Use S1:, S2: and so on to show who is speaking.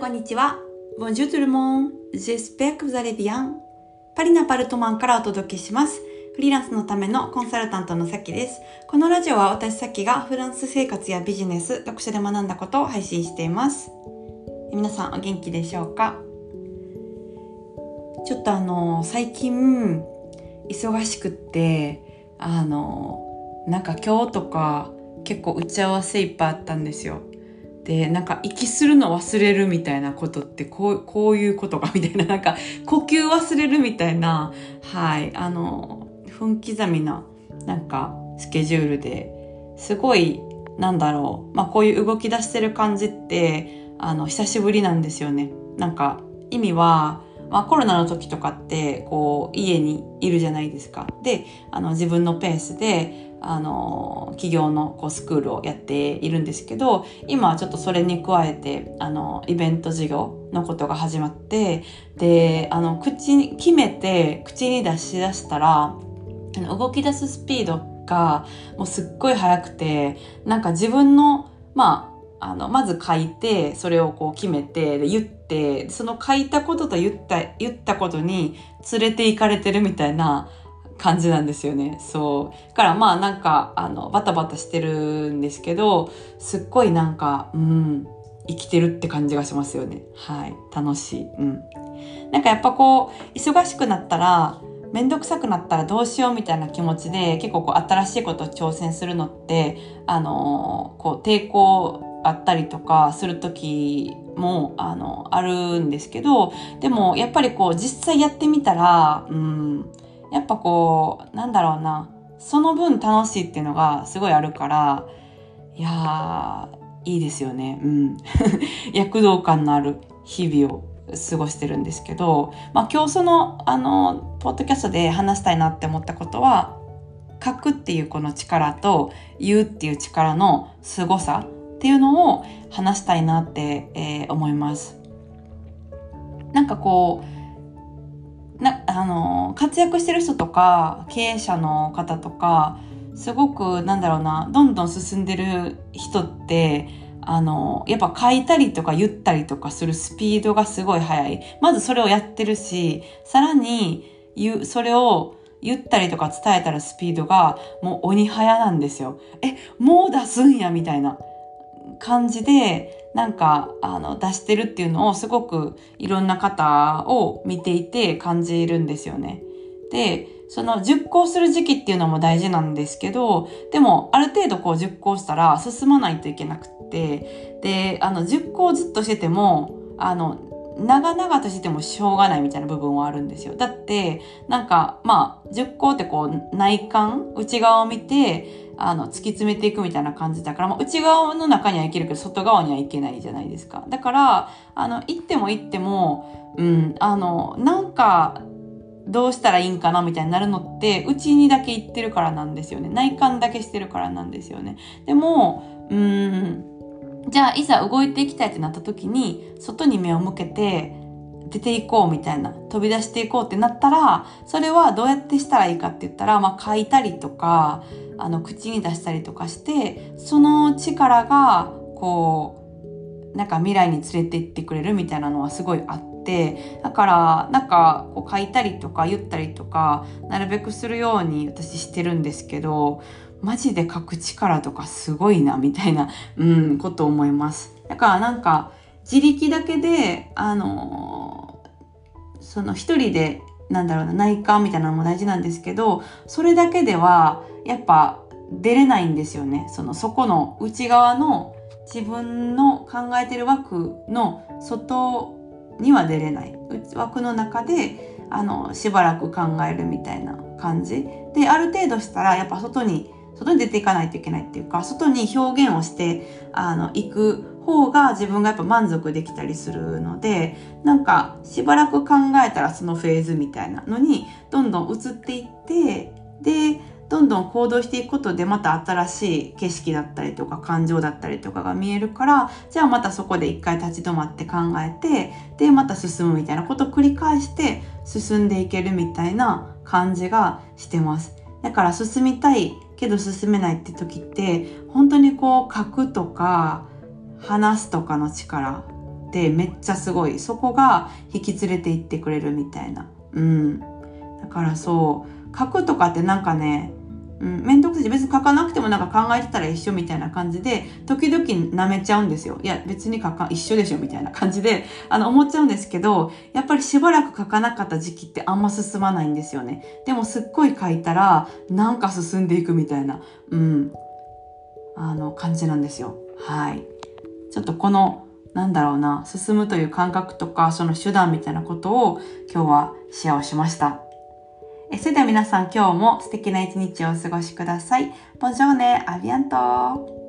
S1: こんにちは。Bonjour tout le monde. J'espère que vous allez bien. パリのアパルトマンからお届けします。フリーランスのためのコンサルタントのさきです。このラジオは私さきがフランス生活やビジネス、読書で学んだことを配信しています。皆さんお元気でしょうか？ちょっとあの、最近、忙しくって、あの、なんか今日とか結構打ち合わせいっぱいあったんですよ。でなんか息するの忘れるみたいなことってこうこういうことかみたいななんか呼吸忘れるみたいなはいあの分刻みななんかスケジュールですごいなんだろうまあこういう動き出してる感じってあの久しぶりなんですよね。なんか意味はまあ、コロナの時とかってこう家にいるじゃないですか。であの自分のペースであの企業のこうスクールをやっているんですけど今はちょっとそれに加えてあのイベント事業のことが始まってであの口に決めて口に出し出したら動き出すスピードがもうすっごい速くてなんか自分のまああのまず書いてそれをこう決めてで言ってその書いたことと言った言ったことに連れて行かれてるみたいな感じなんですよね。そう。だからまあなんか、あの、バタバタしてるんですけど、すっごいなんか、うん、生きてるって感じがしますよね。はい。楽しい。うん。なんかやっぱこう、忙しくなったら、めんどくさくなったらどうしようみたいな気持ちで結構こう新しいことを挑戦するのってあのこう抵抗あったりとかする時もあのあるんですけどでもやっぱりこう実際やってみたらうんやっぱこうなんだろうな。その分楽しいっていうのがすごいあるからいやいいですよね。うん。躍動感のある日々を過ごしてるんですけど、まあ、今日そのあのポッドキャストで話したいなって思ったことは書くっていうこの力と言うっていう力の凄さっていうのを話したいなって、えー、思います。なんかこうなあの活躍してる人とか経営者の方とかすごくなんだろうなどんどん進んでる人ってあのやっぱ書いたりとか言ったりとかするスピードがすごい速いまずそれをやってるしさらに言うそれを言ったりとか伝えたらスピードがもう鬼早なんですよ。え、もう出すんやみたいな感じでなんかあの出してるっていうのをすごくいろんな方を見ていて感じるんですよね。で、その熟考する時期っていうのも大事なんですけど、でもある程度こう熟考したら進まないといけなくって、で、あの熟考ずっとしてても、あの、長々としてもしょうがないみたいな部分はあるんですよ。だって、なんか、まあ、熟考ってこう内観、内側を見て、あの、突き詰めていくみたいな感じだから、まあ、内側の中にはいけるけど、外側にはいけないじゃないですか。だから、あの、行っても行っても、うん、あの、なんか、どうしたらいいんかなみたいになるのって、うちにだけ行ってるからなんですよね。内観だけしてるからなんですよね。でも、うん、じゃあ、いざ動いていきたいってなった時に、外に目を向けて、出ていこうみたいな、飛び出していこうってなったら、それはどうやってしたらいいかって言ったら、まあ書いたりとか、あの、口に出したりとかして、その力が、こう、なんか未来に連れて行ってくれるみたいなのはすごいあって、だから、なんか、こう書いたりとか言ったりとか、なるべくするように私してるんですけど、マジで書く力とかすごいな、みたいな、うん、こと思います。だからなんか、自力だけで、あのー、その一人で、なんだろうな、内観みたいなのも大事なんですけど、それだけでは、やっぱ出れないんですよね。その、そこの内側の自分の考えてる枠の外には出れない。枠の中で、あの、しばらく考えるみたいな感じ。で、ある程度したら、やっぱ外に、外に出ていかないといけないっていうか、外に表現をして、あの、行く方が自分がやっぱ満足できたりするのでなんかしばらく考えたらそのフェーズみたいなのにどんどん移っていってでどんどん行動していくことでまた新しい景色だったりとか感情だったりとかが見えるからじゃあまたそこで一回立ち止まって考えてでまた進むみたいなことを繰り返して進んでいけるみたいな感じがしてます。だから進みたいけど進めないって時って本当にこう書くとか話すとかの力ってめっちゃすごい。そこが引き連れて行ってくれるみたいな。うん。だからそう、書くとかってなんかね、うん、めんどくさいし別に書かなくてもなんか考えてたら一緒みたいな感じで、時々舐めちゃうんですよ。いや、別に書か、一緒でしょみたいな感じで、あの、思っちゃうんですけど、やっぱりしばらく書かなかった時期ってあんま進まないんですよね。でもすっごい書いたら、なんか進んでいくみたいな、うん、あの、感じなんですよ。はい。ちょっとこの、なんだろうな、進むという感覚とか、その手段みたいなことを今日はシェアをしました。えそれでは皆さん今日も素敵な一日をお過ごしください。ボンジョーネ、アビアント